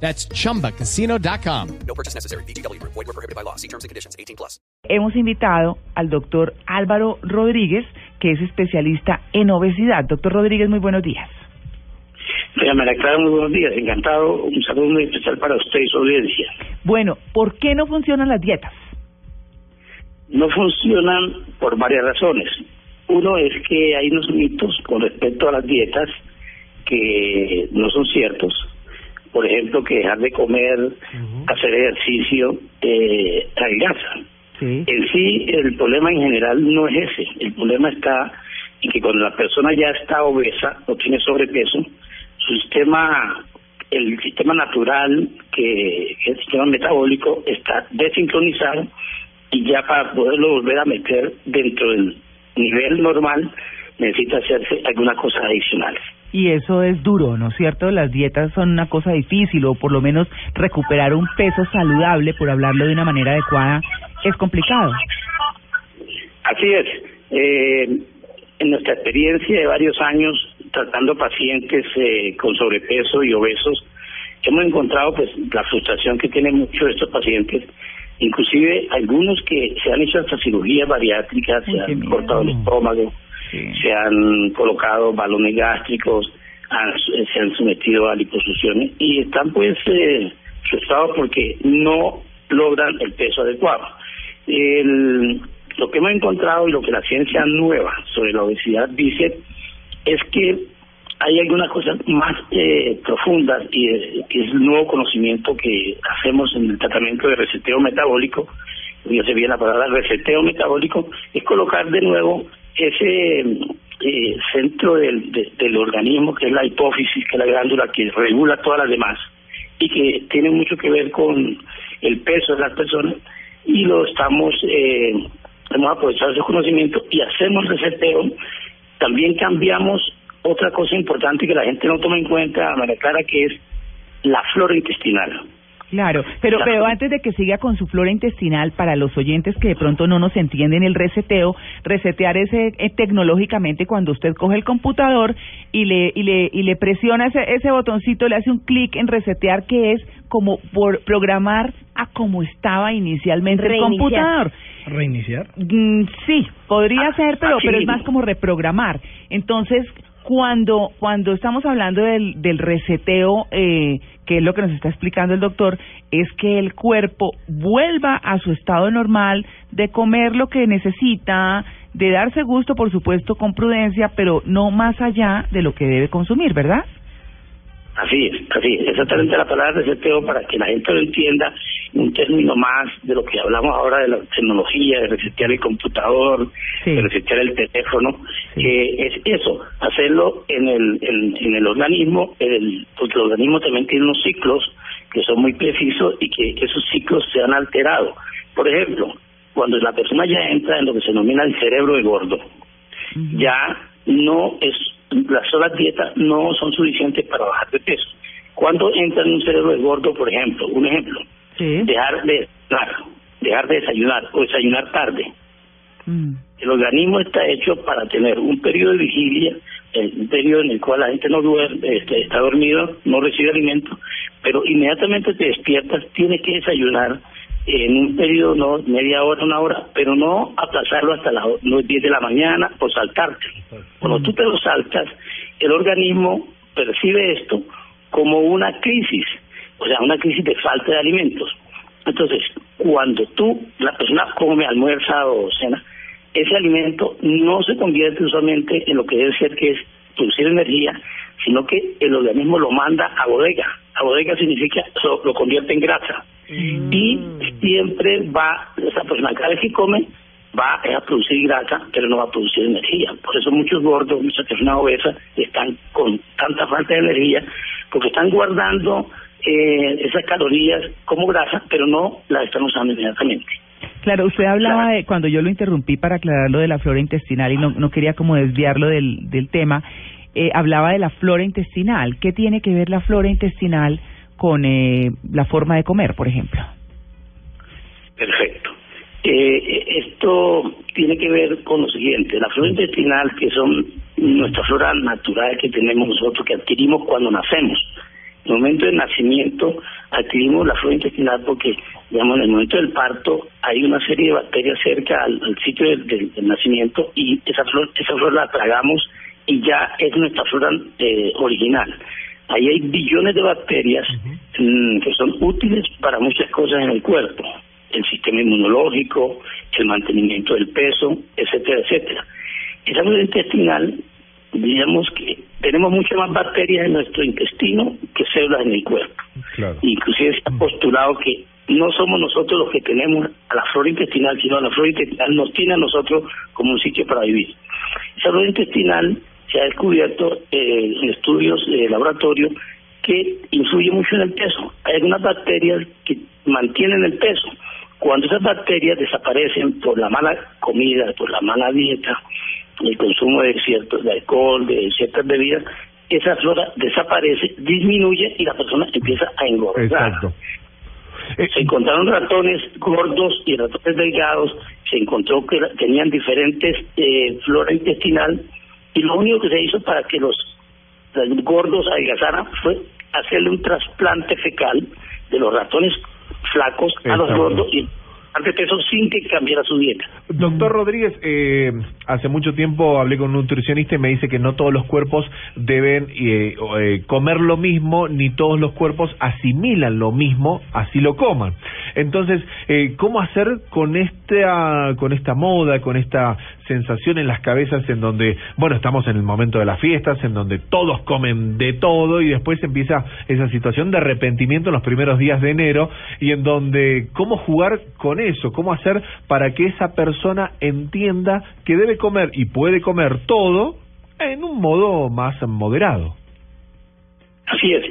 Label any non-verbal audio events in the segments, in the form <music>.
That's chumbacasino.com. No purchase necessary. BGW. Void were prohibited by law. See terms and conditions. 18 plus. Hemos invitado al doctor Álvaro Rodríguez, que es especialista en obesidad. Doctor Rodríguez, muy buenos días. Doña María Clara, muy buenos días. Encantado. Un saludo muy especial para usted y su audiencia. Bueno, ¿por qué no funcionan las dietas? No funcionan por varias razones. Uno es que hay unos mitos con respecto a las dietas que no son ciertos. Por ejemplo, que dejar de comer, hacer ejercicio, eh, adelgaza. Sí. En sí, el problema en general no es ese. El problema está en que cuando la persona ya está obesa o tiene sobrepeso, su sistema, el sistema natural, que el sistema metabólico, está desincronizado y ya para poderlo volver a meter dentro del nivel normal necesita hacerse algunas cosas adicionales. Y eso es duro, ¿no es cierto? Las dietas son una cosa difícil, o por lo menos recuperar un peso saludable, por hablarlo de una manera adecuada, es complicado. Así es. Eh, en nuestra experiencia de varios años tratando pacientes eh, con sobrepeso y obesos, hemos encontrado pues la frustración que tienen muchos de estos pacientes, inclusive algunos que se han hecho hasta cirugías bariátricas, se han cortado el estómago, Se han colocado balones gástricos, han- se han sometido a liposucciones y están pues eh, frustrados porque no logran el peso adecuado. Lo que hemos encontrado y lo que la ciencia nueva sobre la obesidad dice es que hay algunas cosas más eh, profundas y eh, es el nuevo conocimiento que hacemos en el tratamiento de reseteo metabólico, yo sé bien la palabra reseteo metabólico, es colocar de nuevo ese eh, centro del, de- del organismo que es la hipófisis, que es la glándula que regula todas las demás y que tiene mucho que ver con el peso de las personas y lo estamos, eh, hemos aprovechado ese conocimiento y hacemos reseteo. También cambiamos otra cosa importante que la gente no toma en cuenta, María Clara, que es la flora intestinal. Claro, pero, Claro. pero antes de que siga con su flora intestinal, para los oyentes que de pronto no nos entienden el reseteo, resetear es eh, tecnológicamente cuando usted coge el computador y le, y le, y le presiona ese, ese botoncito, le hace un clic en resetear, que es como por programar a como estaba inicialmente el Reiniciar. computador. ¿Reiniciar? Mm, sí, podría Ah, ser, pero, así pero es más como reprogramar. Entonces, cuando cuando estamos hablando del, del reseteo, eh, que es lo que nos está explicando el doctor, es que el cuerpo vuelva a su estado normal de comer lo que necesita, de darse gusto, por supuesto, con prudencia, pero no más allá de lo que debe consumir, ¿verdad? Así es, así es, exactamente la palabra reseteo para que la gente lo entienda, un término más de lo que hablamos ahora de la tecnología, de resetear el computador, Sí. de resetear el teléfono, Sí. que es eso, hacerlo en el, en, en el organismo, el, porque el organismo también tiene unos ciclos que son muy precisos y que esos ciclos se han alterado. Por ejemplo, cuando la persona ya entra en lo que se denomina el cerebro de gordo, ya no es las solas dietas no son suficientes para bajar de peso. Cuando entra en un cerebro de gordo, por ejemplo, un ejemplo, Sí. dejar de desayunar, dejar de desayunar o desayunar tarde. Mm. El organismo está hecho para tener un periodo de vigilia, un periodo en el cual la gente no duerme, este, está dormido, no recibe alimento, pero inmediatamente te despiertas, tienes que desayunar en un periodo, no media hora, una hora, pero no aplazarlo hasta las o- las 10 de la mañana o saltarte. Cuando tú te lo saltas, el organismo percibe esto como una crisis, o sea, una crisis de falta de alimentos. Entonces, cuando tú, la persona come, almuerza o cena, ese alimento no se convierte usualmente en lo que debe ser, que es producir energía, sino que el organismo lo manda a bodega. A bodega significa lo, lo convierte en grasa. Y siempre va, esa persona cada vez que come, va a producir grasa, pero no va a producir energía. Por eso muchos gordos, muchas personas obesas están con tanta falta de energía, porque están guardando eh, esas calorías como grasa, pero no las están usando inmediatamente. Claro, usted hablaba de, cuando yo lo interrumpí para aclarar lo de la flora intestinal y no, no quería como desviarlo del, del tema, eh, hablaba de la flora intestinal. ¿Qué tiene que ver la flora intestinal con eh, la forma de comer, por ejemplo? Perfecto. Eh, esto tiene que ver con lo siguiente, la flora intestinal, que son nuestra flora natural que tenemos nosotros, que adquirimos cuando nacemos. En el momento del nacimiento adquirimos la flora intestinal porque, digamos, en el momento del parto hay una serie de bacterias cerca al, sitio del, del- del nacimiento y esa flor, esa flor la tragamos y ya es nuestra flora eh, original. Ahí hay billones de bacterias mm, que son útiles para muchas cosas en el cuerpo, el sistema inmunológico, el mantenimiento del peso, etcétera, etcétera. Esa flora intestinal, digamos que tenemos muchas más bacterias en nuestro intestino que células en el cuerpo. Claro. Inclusive se ha postulado que no somos nosotros los que tenemos a la flora intestinal, sino la flora intestinal nos tiene a nosotros como un sitio para vivir. Esa flora intestinal se ha descubierto eh, en estudios de laboratorio que influye mucho en el peso. Hay algunas bacterias que mantienen el peso. Cuando esas bacterias desaparecen por la mala comida, por la mala dieta, el consumo de ciertos de alcohol, de ciertas bebidas, esa flora desaparece, disminuye y la persona empieza a engordar. Exacto. Eh, Se encontraron ratones gordos y ratones delgados, se encontró que tenían diferentes eh, flora intestinal y lo único que se hizo para que los, los gordos adelgazaran fue hacerle un trasplante fecal de los ratones flacos a los Exacto. gordos y de peso sin que cambiara su dieta. Doctor Rodríguez, eh, hace mucho tiempo hablé con un nutricionista y me dice que no todos los cuerpos deben eh, eh, comer lo mismo, ni todos los cuerpos asimilan lo mismo, así lo coman. Entonces, eh, ¿cómo hacer con esta, con esta moda, con esta sensación en las cabezas en donde, bueno, estamos en el momento de las fiestas, en donde todos comen de todo y después empieza esa situación de arrepentimiento en los primeros días de enero y en donde, ¿cómo jugar con eso? ¿Cómo hacer para que esa persona entienda que debe comer y puede comer todo en un modo más moderado? Así es,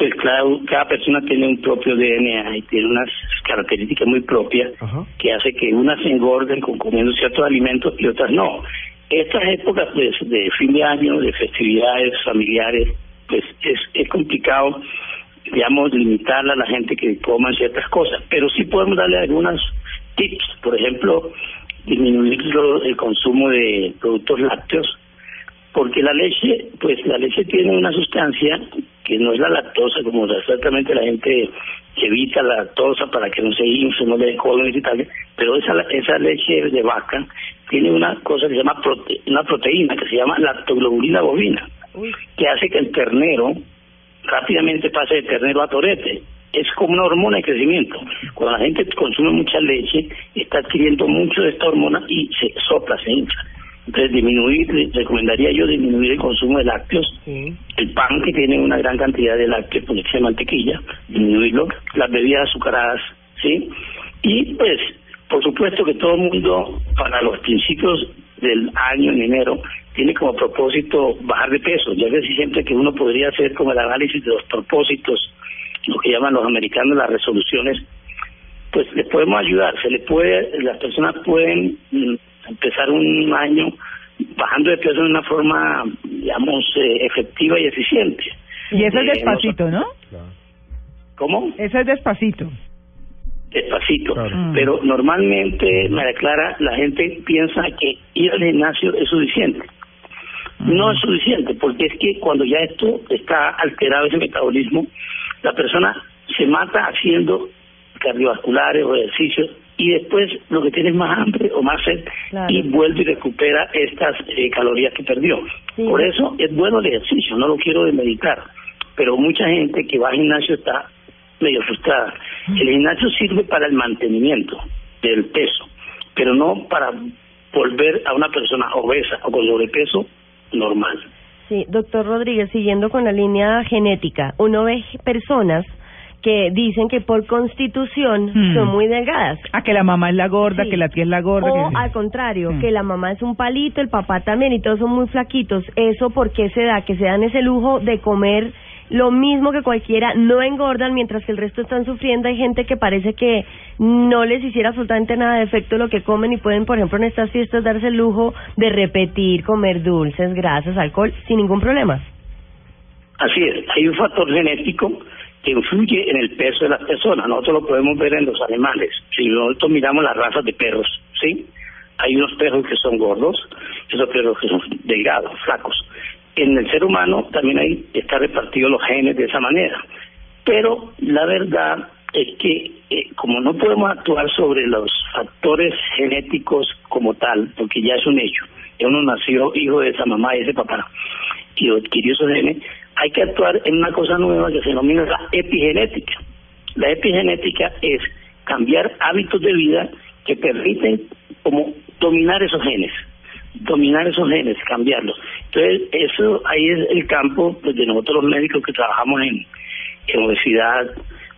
pues claro, cada persona tiene un propio DNA y tiene unas características muy propias Ajá. que hace que unas se engorden con comiendo ciertos alimentos y otras no. Estas épocas pues de fin de año, de festividades familiares, pues es, es complicado, digamos, limitarle a la gente que coma ciertas cosas, pero sí podemos darle algunas tips, por ejemplo, disminuir lo- el consumo de productos lácteos, porque la leche, pues la leche tiene una sustancia que no es la lactosa, como exactamente la gente que evita la lactosa para que no se infle, no le dé colon irritable, pero esa esa leche de vaca tiene una cosa que se llama prote- una proteína que se llama lactoglobulina bovina, que hace que el ternero rápidamente pase de ternero a torete. Es como una hormona de crecimiento. Cuando la gente consume mucha leche, está adquiriendo mucho de esta hormona y se sopla, se hincha. Entonces, disminuir, recomendaría yo disminuir el consumo de lácteos, el pan que tiene una gran cantidad de lácteos, por de mantequilla, disminuirlo, las bebidas azucaradas, ¿sí? Y pues, por supuesto que todo el mundo, para los principios del año, en enero, tiene como propósito bajar de peso. Ya ves siempre que uno podría hacer como el análisis de los propósitos, lo que llaman los americanos las resoluciones, pues les podemos ayudar. Se le puede, las personas pueden mm, empezar un año bajando de peso de una forma, digamos, eh, efectiva y eficiente. Y eso es Eh, despacito, ¿no? ¿Cómo? Eso es despacito. despacito. Claro. Mm. Pero normalmente, María Clara, la gente piensa que ir al gimnasio es suficiente. No es suficiente, porque es que cuando ya esto está alterado, ese metabolismo, la persona se mata haciendo cardiovasculares o ejercicios y después lo que tiene es más hambre o más sed Claro. y vuelve y recupera estas eh, calorías que perdió. Sí. Por eso es bueno el ejercicio, no lo quiero demeditar, pero mucha gente que va al gimnasio está medio frustrada. El gimnasio sirve para el mantenimiento del peso, pero no para volver a una persona obesa o con sobrepeso normal. Sí, doctor Rodríguez, siguiendo con la línea genética, uno ve personas que dicen que por constitución Hmm. son muy delgadas. Ah, que la mamá es la gorda, Sí. que la tía es la gorda. O que- al contrario, Mm. que la mamá es un palito, el papá también y todos son muy flaquitos. ¿Eso por qué se da? Que se dan ese lujo de comer lo mismo que cualquiera, no engordan mientras que el resto están sufriendo. Hay gente que parece que no les hiciera absolutamente nada de efecto lo que comen y pueden, por ejemplo, en estas fiestas darse el lujo de repetir, comer dulces, grasas, alcohol, sin ningún problema. Así es, hay un factor genético que influye en el peso de las personas. Nosotros lo podemos ver en los animales. Si nosotros miramos las razas de perros, ¿sí? Hay unos perros que son gordos, esos perros que son delgados, flacos. En el ser humano también hay está repartido los genes de esa manera. Pero la verdad es que eh, como no podemos actuar sobre los factores genéticos como tal, porque ya es un hecho, uno nació hijo de esa mamá y ese papá y adquirió esos genes, hay que actuar en una cosa nueva que se denomina la epigenética. La epigenética es cambiar hábitos de vida que permiten como dominar esos genes, dominar esos genes, cambiarlos. Entonces, eso ahí es el campo pues, de nosotros los médicos que trabajamos en, obesidad,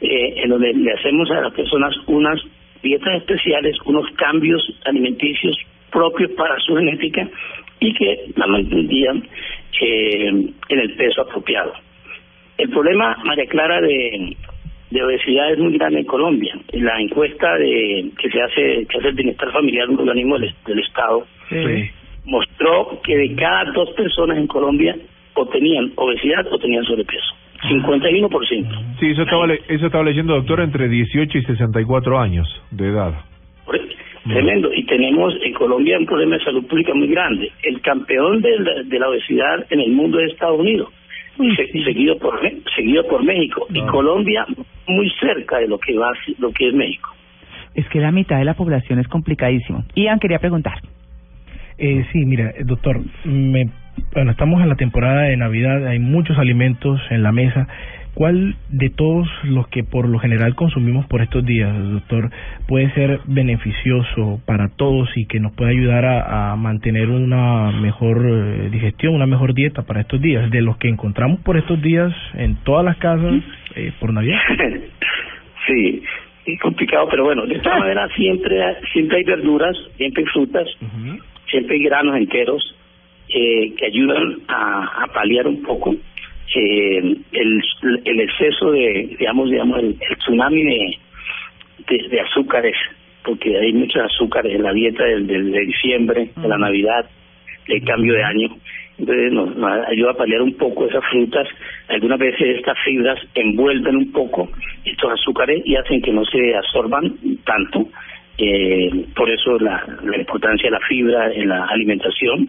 eh, en donde le hacemos a las personas unas dietas especiales, unos cambios alimenticios propios para su genética y que la mantendrían eh, en el peso apropiado. El problema, María Clara, de, de obesidad es muy grande en Colombia. La encuesta de que se hace que hace el bienestar familiar, un organismo del, del Estado, que de cada dos personas en Colombia o tenían obesidad o tenían sobrepeso. 51%. Sí, eso estaba, le- eso estaba leyendo, doctor, entre 18 y 64 años de edad. Tremendo. Y tenemos en Colombia un problema de salud pública muy grande. El campeón de la, de la obesidad en el mundo es Estados Unidos, se- seguido por seguido por México y Colombia muy cerca de lo que va lo que es México. Es que la mitad de la población es complicadísimo. Ian quería preguntar. Eh, sí, mira, eh, doctor, me, bueno, estamos en la temporada de Navidad, hay muchos alimentos en la mesa. ¿Cuál de todos los que por lo general consumimos por estos días, doctor, puede ser beneficioso para todos y que nos puede ayudar a, a mantener una mejor eh, digestión, una mejor dieta para estos días? De los que encontramos por estos días en todas las casas eh, por Navidad. <laughs> sí, es complicado, pero bueno, de esta manera siempre siempre hay verduras, siempre hay frutas, siempre hay granos enteros eh, que ayudan a, a paliar un poco eh, el, el exceso de, digamos, digamos el, el tsunami de, de, de azúcares, porque hay muchos azúcares en la dieta del, del- de diciembre, de la Navidad, del cambio de año. Entonces nos, nos ayuda a paliar un poco esas frutas. Algunas veces estas fibras envuelven un poco estos azúcares y hacen que no se absorban tanto. Eh, por eso la, importancia de la fibra en la alimentación.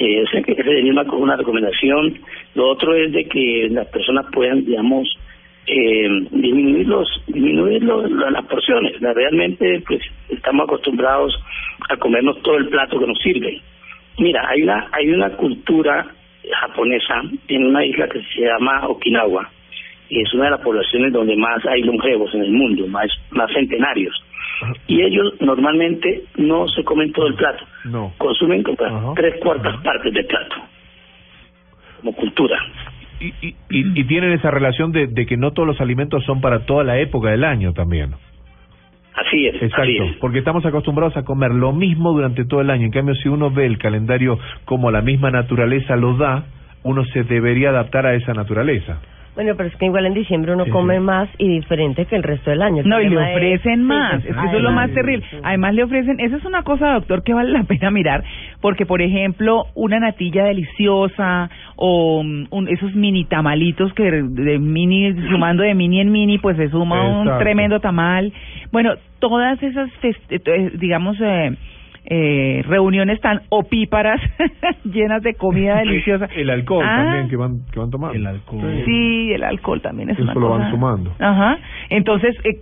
Eh, o sea que sería una, recomendación. Lo otro es de que las personas puedan, digamos, eh, disminuir los disminuir los- la- las porciones. Realmente, pues, estamos acostumbrados a comernos todo el plato que nos sirve. Mira, hay una hay una cultura japonesa en una isla que se llama Okinawa es una de las poblaciones donde más hay longevos en el mundo, más más centenarios. Y ellos normalmente no se comen todo el plato, No. consumen como tres cuartas partes del plato, como cultura. Y, y, y, y tienen esa relación de, de que no todos los alimentos son para toda la época del año también. Así es, así Exacto, es. porque estamos acostumbrados a comer lo mismo durante todo el año. En cambio, si uno ve el calendario como la misma naturaleza lo da, uno se debería adaptar a esa naturaleza. Bueno, pero es que igual en diciembre uno Sí, come sí. más y diferente que el resto del año. El No, y le es- ofrecen sí, más. sí, Es que eso es lo más terrible. sí. Además le ofrecen, eso es una cosa, doctor, que vale la pena mirar, porque por ejemplo, una natilla deliciosa o mm, un- esos mini tamalitos que de mini, sumando de mini en mini, pues se suma un tremendo tamal. Bueno, todas esas, fest- eh, digamos, eh, eh, reuniones tan opíparas, <laughs> llenas de comida deliciosa. El alcohol Ah, también que van, que van tomando. El alcohol. Sí, el alcohol también es Eso una lo van sumando. Ajá. Entonces, eh,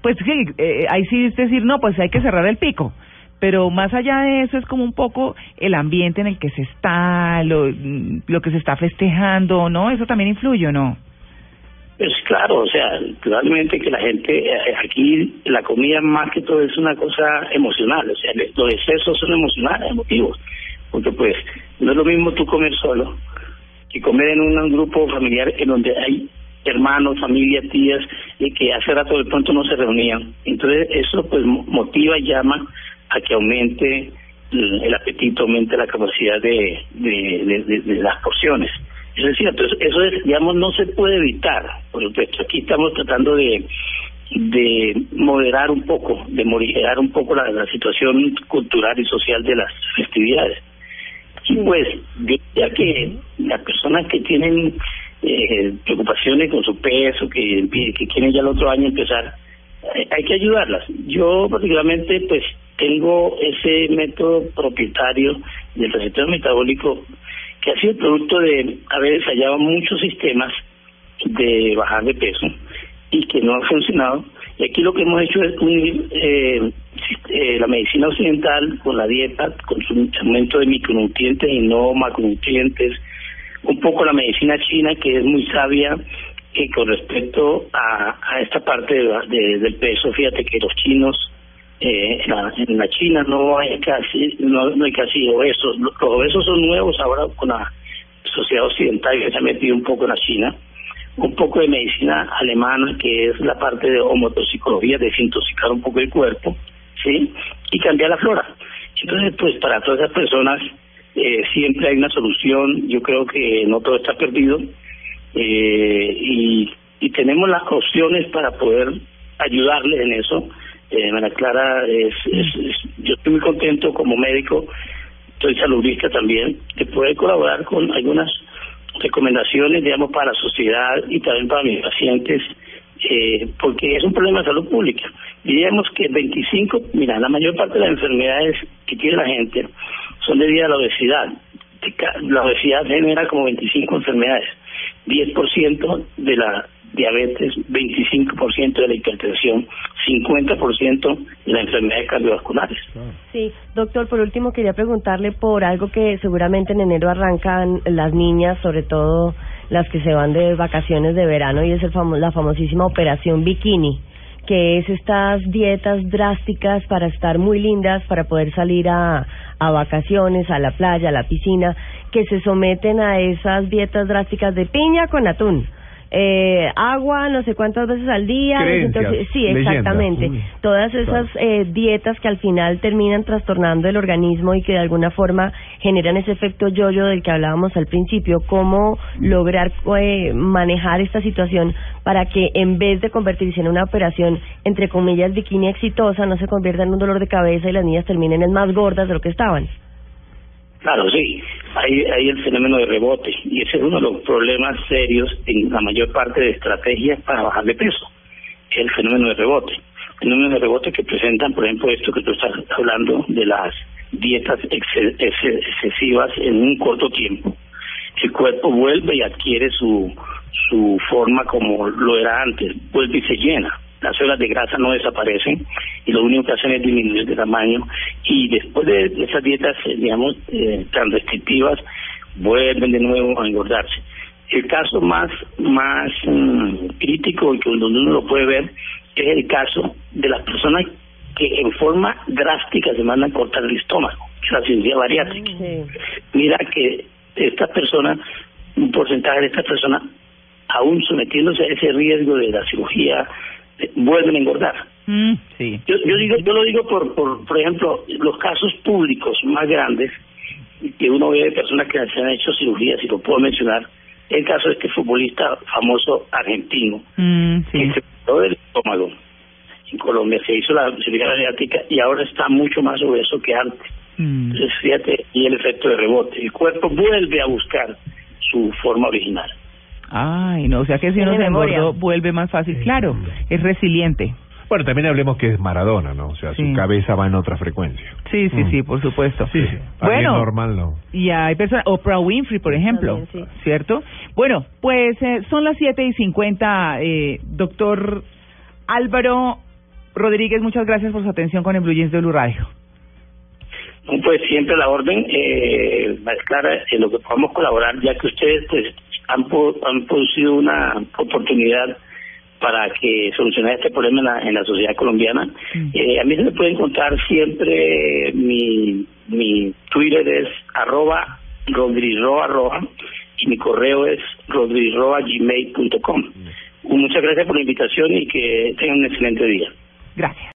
pues sí, eh, ahí sí es decir, no, pues hay que cerrar el pico. Pero más allá de eso es como un poco el ambiente en el que se está, lo, lo que se está festejando, ¿no? Eso también influye, ¿o no? Pues claro, o sea, realmente que la gente, eh, aquí la comida más que todo es una cosa emocional, o sea, los excesos son emocionales, emotivos, porque pues no es lo mismo tú comer solo que comer en un grupo familiar en donde hay hermanos, familia, tías, y que hace rato de pronto no se reunían. Entonces eso pues mo- motiva y llama a que aumente el, apetito, aumente la capacidad de- de- de las porciones. Eso es cierto, eso, eso es, digamos, no se puede evitar, por supuesto. Aquí estamos tratando de de moderar un poco, de moderar un poco la, la situación cultural y social de las festividades. Y pues, ya que las personas que tienen eh, preocupaciones con su peso, que, que quieren ya el otro año empezar, hay que ayudarlas. Yo particularmente, pues, tengo ese método propietario del receteo metabólico que ha sido producto de haber ensayado muchos sistemas de bajar de peso y que no ha funcionado. Y aquí lo que hemos hecho es unir eh, eh, la medicina occidental con la dieta, con su aumento de micronutrientes y no macronutrientes, un poco la medicina china que es muy sabia eh, con respecto a, a esta parte de, del peso. Fíjate que los chinos eh, en, la, China no hay casi no, no hay casi obesos. Los obesos son nuevos ahora con la sociedad occidental que se ha metido un poco en la China un poco de medicina alemana, que es la parte de homotoxicología, desintoxicar un poco el cuerpo, ¿sí? Y cambiar la flora. Entonces, pues para todas esas personas eh, siempre hay una solución, yo creo que no todo está perdido, eh, y, y tenemos las opciones para poder ayudarles en eso. Eh, María Clara, es, es, yo estoy muy contento como médico, soy saludista también, de poder colaborar con algunas recomendaciones, digamos, para la sociedad y también para mis pacientes, eh, porque es un problema de salud pública. Diríamos que 25, mira, la mayor parte de las enfermedades que tiene la gente son debidas a la obesidad. La obesidad genera como 25 enfermedades, 10% de la diabetes, 25% de la hipertensión, 50% de las enfermedades cardiovasculares. Sí, doctor, por último quería preguntarle por algo que seguramente en enero arrancan las niñas, sobre todo las que se van de vacaciones de verano, y es el famo la famosísima operación bikini que es estas dietas drásticas para estar muy lindas, para poder salir a, a vacaciones, a la playa, a la piscina, que se someten a esas dietas drásticas de piña con atún eh, agua no sé cuántas veces al día. Entonces, sí, exactamente. Todas esas eh, dietas que al final terminan trastornando el organismo y que de alguna forma generan ese efecto yoyo del que hablábamos al principio. ¿Cómo lograr eh, manejar esta situación para que en vez de convertirse en una operación, entre comillas, bikini exitosa, no se convierta en un dolor de cabeza y las niñas terminen en más gordas de lo que estaban? Claro, sí, hay, hay el fenómeno de rebote y ese es uno de los problemas serios en la mayor parte de estrategias para bajar de peso, el fenómeno de rebote. Fenómeno de rebote que presentan, por ejemplo, esto que tú estás hablando de las dietas excesivas en un corto tiempo. El cuerpo vuelve y adquiere su, su forma como lo era antes, vuelve y se llena las células de grasa no desaparecen y lo único que hacen es disminuir de tamaño y después de esas dietas, eh, digamos, eh, tan restrictivas, vuelven de nuevo a engordarse. El caso más más mm, crítico y que donde uno lo puede ver es el caso de las personas que en forma drástica se mandan a cortar el estómago, la cirugía bariátrica. Mira que estas personas, un porcentaje de estas personas, aún sometiéndose a ese riesgo de la cirugía vuelven a engordar. Mm, sí. Yo, yo digo, yo lo digo por, por, por ejemplo, los casos públicos más grandes que uno ve de personas que se han hecho cirugías, y lo puedo mencionar, el caso de este futbolista famoso argentino, mm, sí. que se quedó del estómago. En Colombia se hizo la cirugía bariátrica y ahora está mucho más obeso que antes. Mm. Entonces, fíjate, y el efecto de rebote. El cuerpo vuelve a buscar su forma original. Ay, no, o sea que si uno se engordó, vuelve más fácil. Claro, es resiliente. Bueno, también hablemos que es Maradona, ¿no? O sea, Sí. su cabeza va en otra frecuencia. Sí, sí, Mm. sí, por supuesto. Sí, sí. Bueno, normal no. y hay personas, Oprah Winfrey, por ejemplo, También, sí. ¿cierto? Bueno, pues eh, son las siete y cincuenta, eh, doctor Álvaro Rodríguez, muchas gracias por su atención con el Blue Jeans de Blue Radio. No, Pues siempre la orden, eh, más clara, en lo que podamos colaborar, ya que ustedes pues han, han producido una oportunidad para que solucionar este problema en la, en la sociedad colombiana. Eh, a mí se me puede encontrar siempre mi, mi Twitter es arroba rodriroa roja y mi correo es rodriroa gmail.com. Muchas gracias por la invitación y que tengan un excelente día. Gracias.